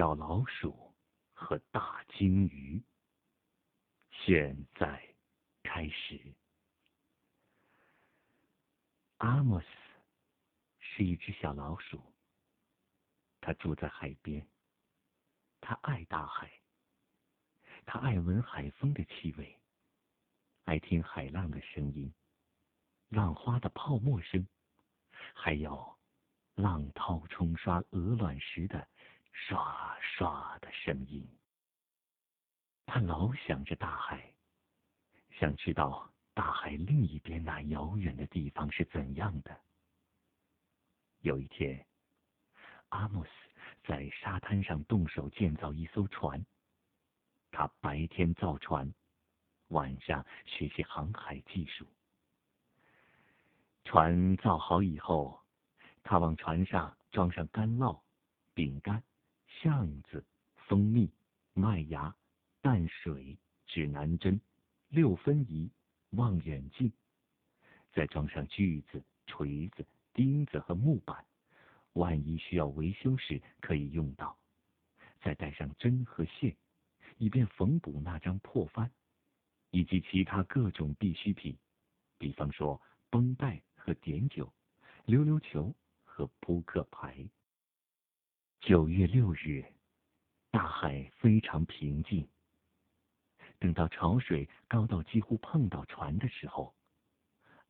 小老鼠和大鲸鱼。现在开始。阿莫斯是一只小老鼠，它住在海边。它爱大海，它爱闻海风的气味，爱听海浪的声音，浪花的泡沫声，还有浪涛冲刷鹅卵石的刷刷的声音。他老想着大海，想知道大海另一边那遥远的地方是怎样的。有一天，阿莫斯在沙滩上动手建造一艘船。他白天造船，晚上学习航海技术。船造好以后，他往船上装上干酪、饼干、橡子、蜂蜜、麦芽。淡水、指南针、六分仪、望远镜，再装上锯子、锤子、钉子和木板，万一需要维修时可以用到。再带上针和线，以便缝补那张破帆，以及其他各种必需品，比方说绷带和碘酒、溜溜球和扑克牌。九月六日，大海非常平静。等到潮水高到几乎碰到船的时候，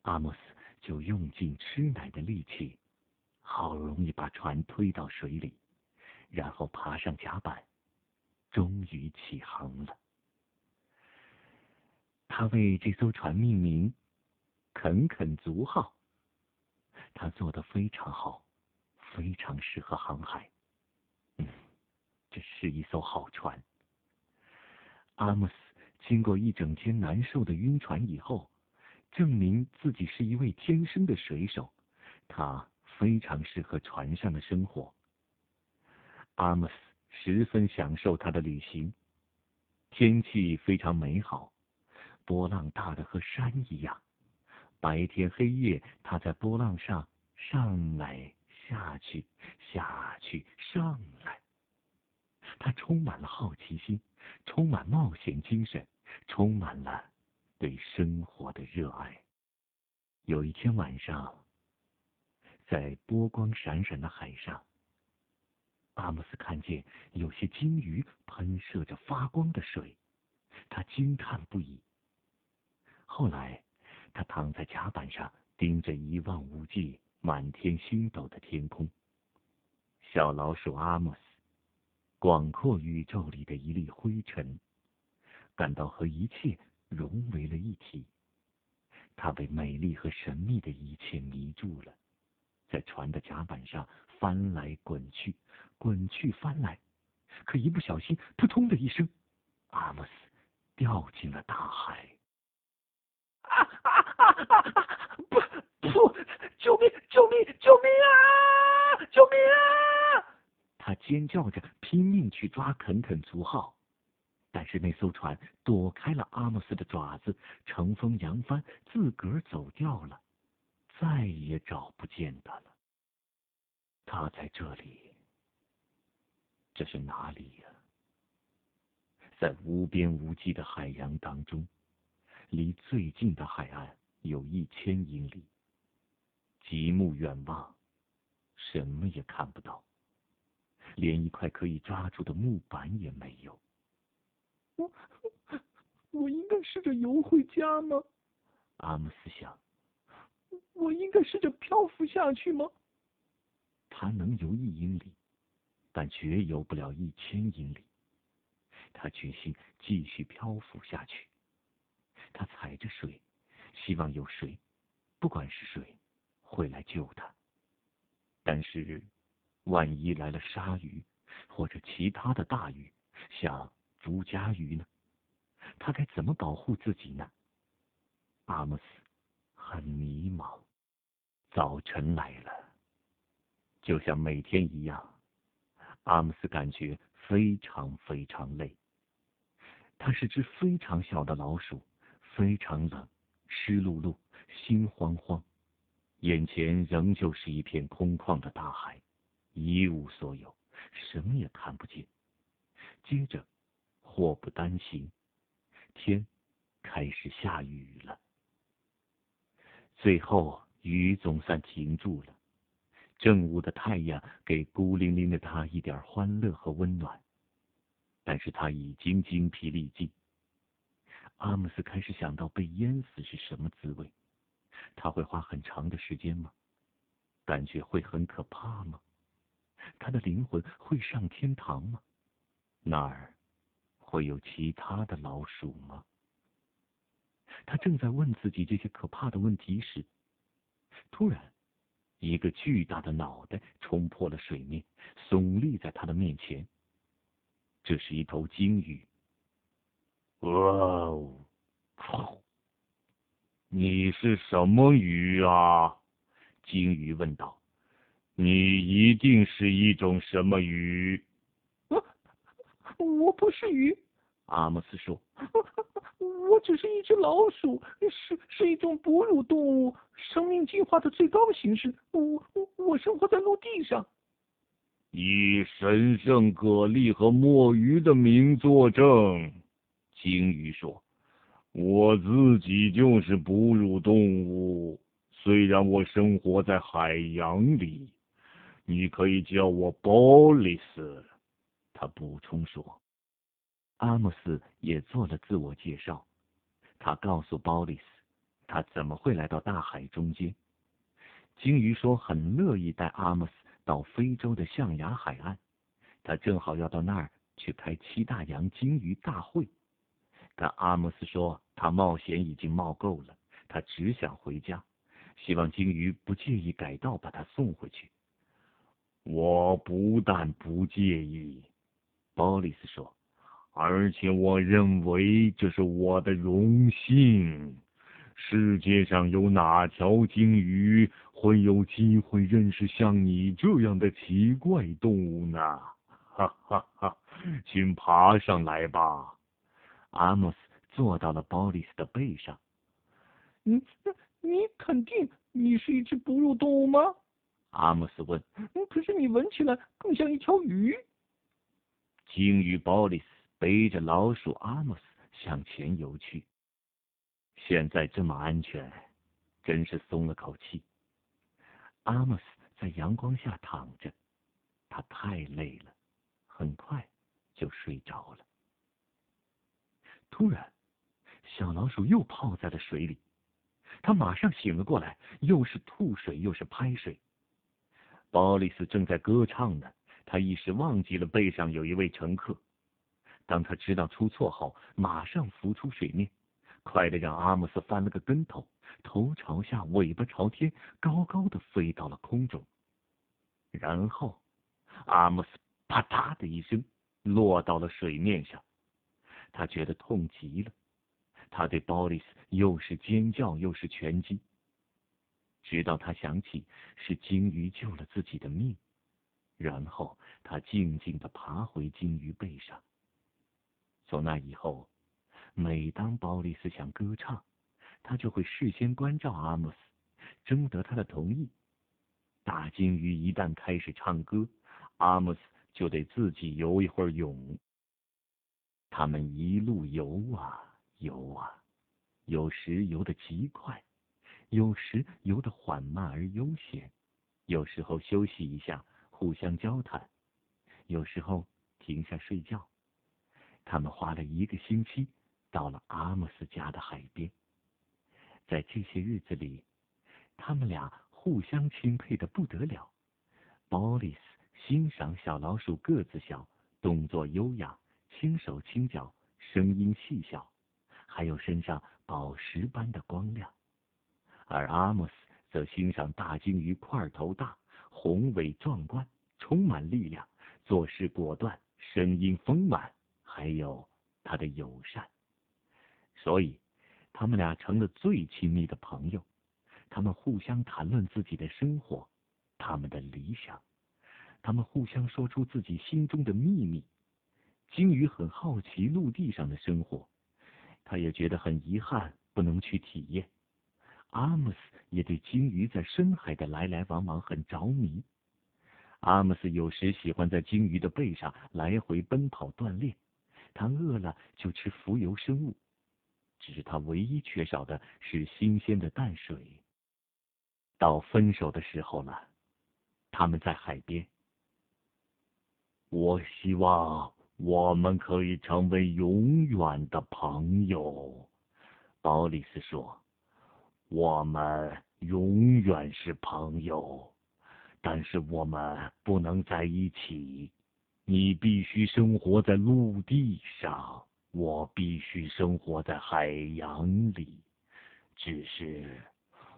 阿莫斯就用尽吃奶的力气，好容易把船推到水里，然后爬上甲板，终于起航了。他为这艘船命名“肯肯族号”。他做的非常好，非常适合航海。这是一艘好船。阿莫斯。经过一整天难受的晕船以后，证明自己是一位天生的水手，他非常适合船上的生活。阿莫斯十分享受他的旅行，天气非常美好，波浪大的和山一样，白天黑夜他在波浪上上来下去下去上来，他充满了好奇心，充满冒险精神。充满了对生活的热爱。有一天晚上，在波光闪闪的海上，阿姆斯看见有些鲸鱼喷射着发光的水，他惊叹不已。后来，他躺在甲板上，盯着一望无际、满天星斗的天空。小老鼠阿姆斯，广阔宇宙里的一粒灰尘。感到和一切融为了一体，他被美丽和神秘的一切迷住了，在船的甲板上翻来滚去，滚去翻来，可一不小心，扑通的一声，阿莫斯掉进了大海。啊啊啊啊！不不，救命！救命！救命啊！救命啊！他尖叫着，拼命去抓肯肯族号。但是那艘船躲开了阿莫斯的爪子，乘风扬帆，自个儿走掉了，再也找不见他了。他在这里，这是哪里呀？在无边无际的海洋当中，离最近的海岸有一千英里。极目远望，什么也看不到，连一块可以抓住的木板也没有。我我应该试着游回家吗？阿姆斯想。我应该试着漂浮下去吗？他能游一英里，但绝游不了一千英里。他决心继续漂浮下去。他踩着水，希望有谁，不管是谁，会来救他。但是，万一来了鲨鱼或者其他的大鱼，像……朱家鱼呢？他该怎么保护自己呢？阿姆斯很迷茫。早晨来了，就像每天一样，阿姆斯感觉非常非常累。他是只非常小的老鼠，非常冷，湿漉漉，心慌慌。眼前仍旧是一片空旷的大海，一无所有，什么也看不见，接着，祸不单行，天开始下雨了。最后，雨总算停住了。正午的太阳给孤零零的他一点欢乐和温暖，但是他已经精疲力尽。阿姆斯开始想到被淹死是什么滋味，他会花很长的时间吗？感觉会很可怕吗？他的灵魂会上天堂吗？那儿会有其他的老鼠吗？他正在问自己这些可怕的问题时，突然。一个巨大的脑袋冲破了水面，耸立在他的面前。这是一头鲸鱼。哇哦！你是什么鱼啊？鲸鱼问道。你一定是一种什么鱼？我不是鱼。阿莫斯说。我只是一只老鼠，是是一种哺乳动物，生命进化的最高形式。我我我生活在陆地上。以神圣蛤蜊和墨鱼的名作证，鲸鱼说：“我自己就是哺乳动物，虽然我生活在海洋里。你可以叫我鲍里斯。”他补充说。阿莫斯也做了自我介绍。他告诉鲍里斯，他怎么会来到大海中间。鲸鱼说很乐意带阿莫斯到非洲的象牙海岸，他正好要到那儿去开七大洋鲸鱼大会。但阿莫斯说他冒险已经冒够了，他只想回家，希望鲸鱼不介意改道把他送回去。我不但不介意，鲍里斯说。而且我认为这是我的荣幸。世界上有哪条鲸鱼会有机会认识像你这样的奇怪动物呢？哈哈哈！请爬上来吧。阿莫斯坐到了鲍里斯的背上。你你肯定你是一只哺乳动物吗？阿莫斯问。可是你闻起来更像一条鱼。鲸鱼鲍里斯。背着老鼠阿莫斯向前游去。现在这么安全，真是松了口气。阿莫斯在阳光下躺着，他太累了，很快就睡着了。突然，小老鼠又泡在了水里，他马上醒了过来，又是吐水又是拍水。鲍里斯正在歌唱呢，他一时忘记了背上有一位乘客。当他知道出错后，马上浮出水面，快得让阿姆斯翻了个跟头，头朝下，尾巴朝天，高高的飞到了空中。然后，阿姆斯啪嗒的一声落到了水面上，他觉得痛极了。他对鲍里斯又是尖叫又是拳击，直到他想起是鲸鱼救了自己的命，然后他静静的爬回鲸鱼背上。从那以后，每当鲍里斯想歌唱，他就会事先关照阿莫斯，征得他的同意。大鲸鱼一旦开始唱歌，阿莫斯就得自己游一会儿泳。他们一路游啊游啊，有时游得极快，有时游得缓慢而悠闲，有时候休息一下，互相交谈，有时候停下睡觉。他们花了一个星期，到了阿姆斯家的海边。在这些日子里，他们俩互相钦佩的不得了。鲍里斯欣赏小老鼠个子小，动作优雅，轻手轻脚，声音细小，还有身上宝石般的光亮；而阿莫斯则欣赏大鲸鱼块头大，宏伟壮观，充满力量，做事果断，声音丰满。还有他的友善，所以他们俩成了最亲密的朋友。他们互相谈论自己的生活，他们的理想，他们互相说出自己心中的秘密。鲸鱼很好奇陆地上的生活，他也觉得很遗憾不能去体验。阿姆斯也对鲸鱼在深海的来来往往很着迷。阿莫斯有时喜欢在鲸鱼的背上来回奔跑锻炼，他饿了就吃浮游生物，只是他唯一缺少的是新鲜的淡水。到分手的时候了，他们在海边。我希望我们可以成为永远的朋友，鲍里斯说。我们永远是朋友，但是我们不能在一起。你必须生活在陆地上，我必须生活在海洋里。只是。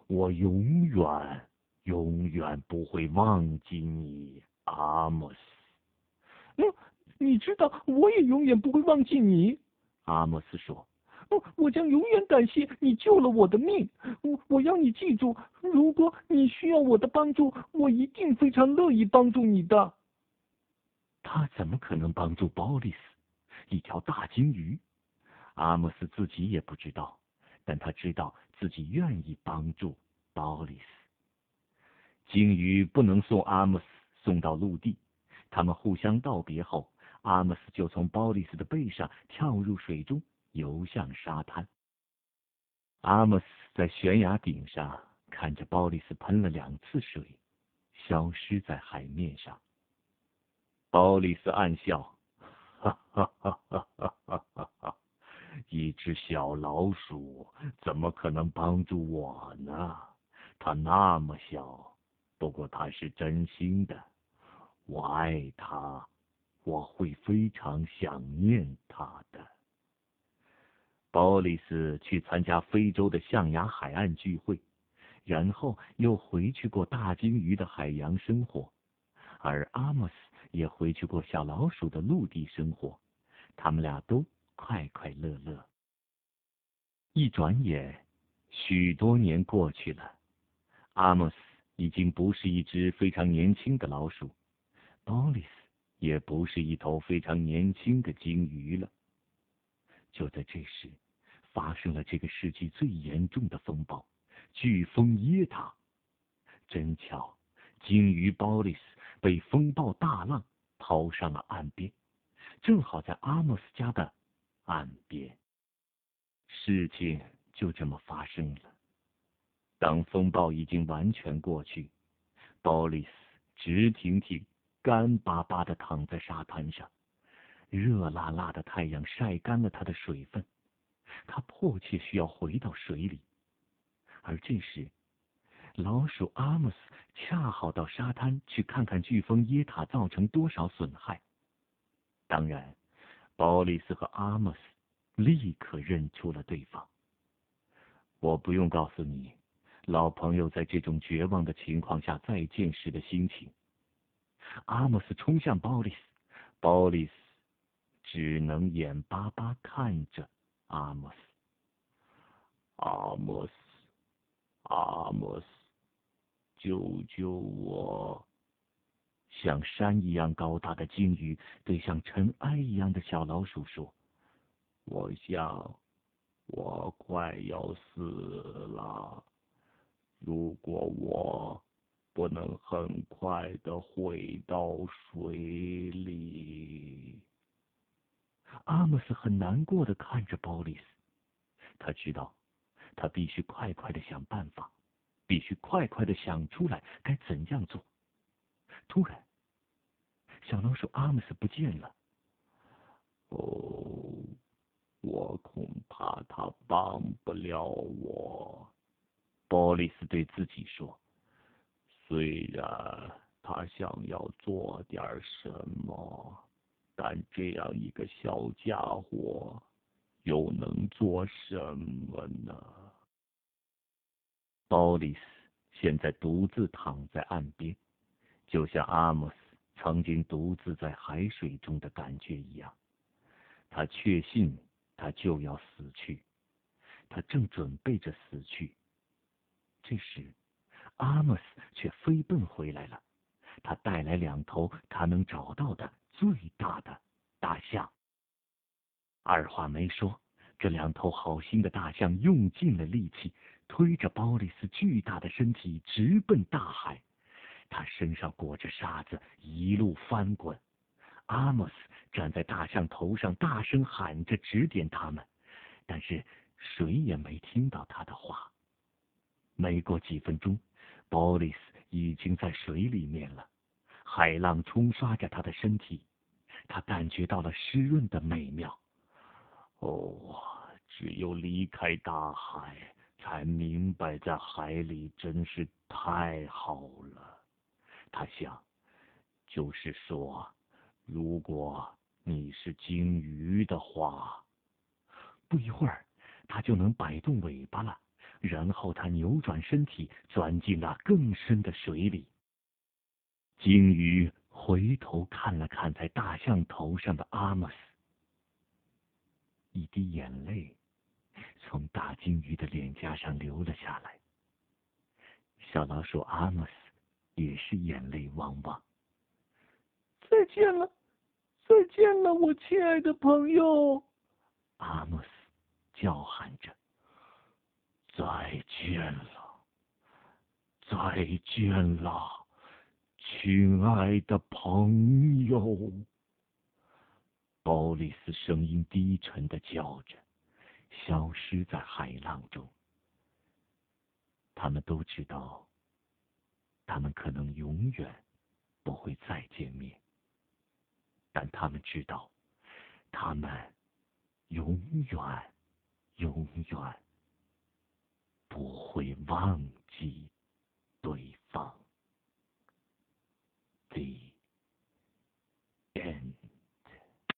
我永远、永远不会忘记你，阿莫斯。嗯，你知道，我也永远不会忘记你。阿莫斯说：“我将永远感谢你救了我的命。我我要你记住，如果你需要我的帮助，我一定非常乐意帮助你的。”他怎么可能帮助鲍里斯，一条大鲸鱼？阿莫斯自己也不知道，但他知道自己愿意帮助。鲍里斯，鲸鱼不能送阿莫斯送到陆地。他们互相道别后，阿莫斯就从鲍里斯的背上跳入水中，游向沙滩。阿莫斯在悬崖顶上看着鲍里斯喷了两次水，消失在海面上。鲍里斯暗笑，哈哈哈哈哈哈！一只小老鼠怎么可能帮助我呢？他那么小，不过他是真心的。我爱他，我会非常想念他的。鲍里斯去参加非洲的象牙海岸聚会，然后又回去过大鲸鱼的海洋生活，而阿莫斯也回去过小老鼠的陆地生活。他们俩都快快乐乐。一转眼，许多年过去了。阿莫斯已经不是一只非常年轻的老鼠，鲍里斯也不是一头非常年轻的鲸鱼了。就在这时，发生了这个世纪最严重的风暴——飓风耶塔。真巧，鲸鱼鲍里斯被风暴大浪抛上了岸边，正好在阿莫斯家的岸边。事情就这么发生了。当风暴已经完全过去，鲍里斯直挺挺、干巴巴的躺在沙滩上，热辣辣的太阳晒干了他的水分，他迫切需要回到水里。而这时，老鼠阿莫斯恰好到沙滩去看看飓风耶塔造成多少损害。当然，鲍里斯和阿莫斯立刻认出了对方。我不用告诉你。老朋友在这种绝望的情况下再见时的心情。阿莫斯冲向鲍里斯，鲍里斯只能眼巴巴看着阿莫斯。阿莫斯，阿莫斯，救救我！像山一样高大的鲸鱼对像尘埃一样的小老鼠说：“我想，我快要死了。”如果我不能很快的回到水里，阿莫斯很难过的看着鲍里斯。他知道，他必须快快的想办法，必须快快的想出来该怎样做。突然，小老鼠阿莫斯不见了。哦，我恐怕他帮不了我。鲍里斯对自己说：“虽然他想要做点什么，但这样一个小家伙又能做什么呢？”鲍里斯现在独自躺在岸边，就像阿莫斯曾经独自在海水中的感觉一样。他确信他就要死去，他正准备着死去。这时，阿莫斯却飞奔回来了。他带来两头他能找到的最大的大象。二话没说，这两头好心的大象用尽了力气，推着鲍里斯巨大的身体直奔大海。他身上裹着沙子，一路翻滚。阿莫斯站在大象头上，大声喊着指点他们，但是谁也没听到他的话。没过几分钟，鲍里斯已经在水里面了，海浪冲刷着他的身体，他感觉到了湿润的美妙。哦，只有离开大海，才明白在海里真是太好了。他想，就是说。如果你是鲸鱼的话，不一会儿，它就能摆动尾巴了。然后它扭转身体，钻进了更深的水里。鲸鱼回头看了看在大象头上的阿莫斯，一滴眼泪从大鲸鱼的脸颊上流了下来。小老鼠阿莫斯也是眼泪汪汪。再见了。再见了，我亲爱的朋友，阿莫斯叫喊着：“再见了，再见了，亲爱的朋友。”鲍里斯声音低沉的叫着，消失在海浪中。他们都知道，他们可能永远不会再见面。但他们知道，他们永远、永远不会忘记对。thee.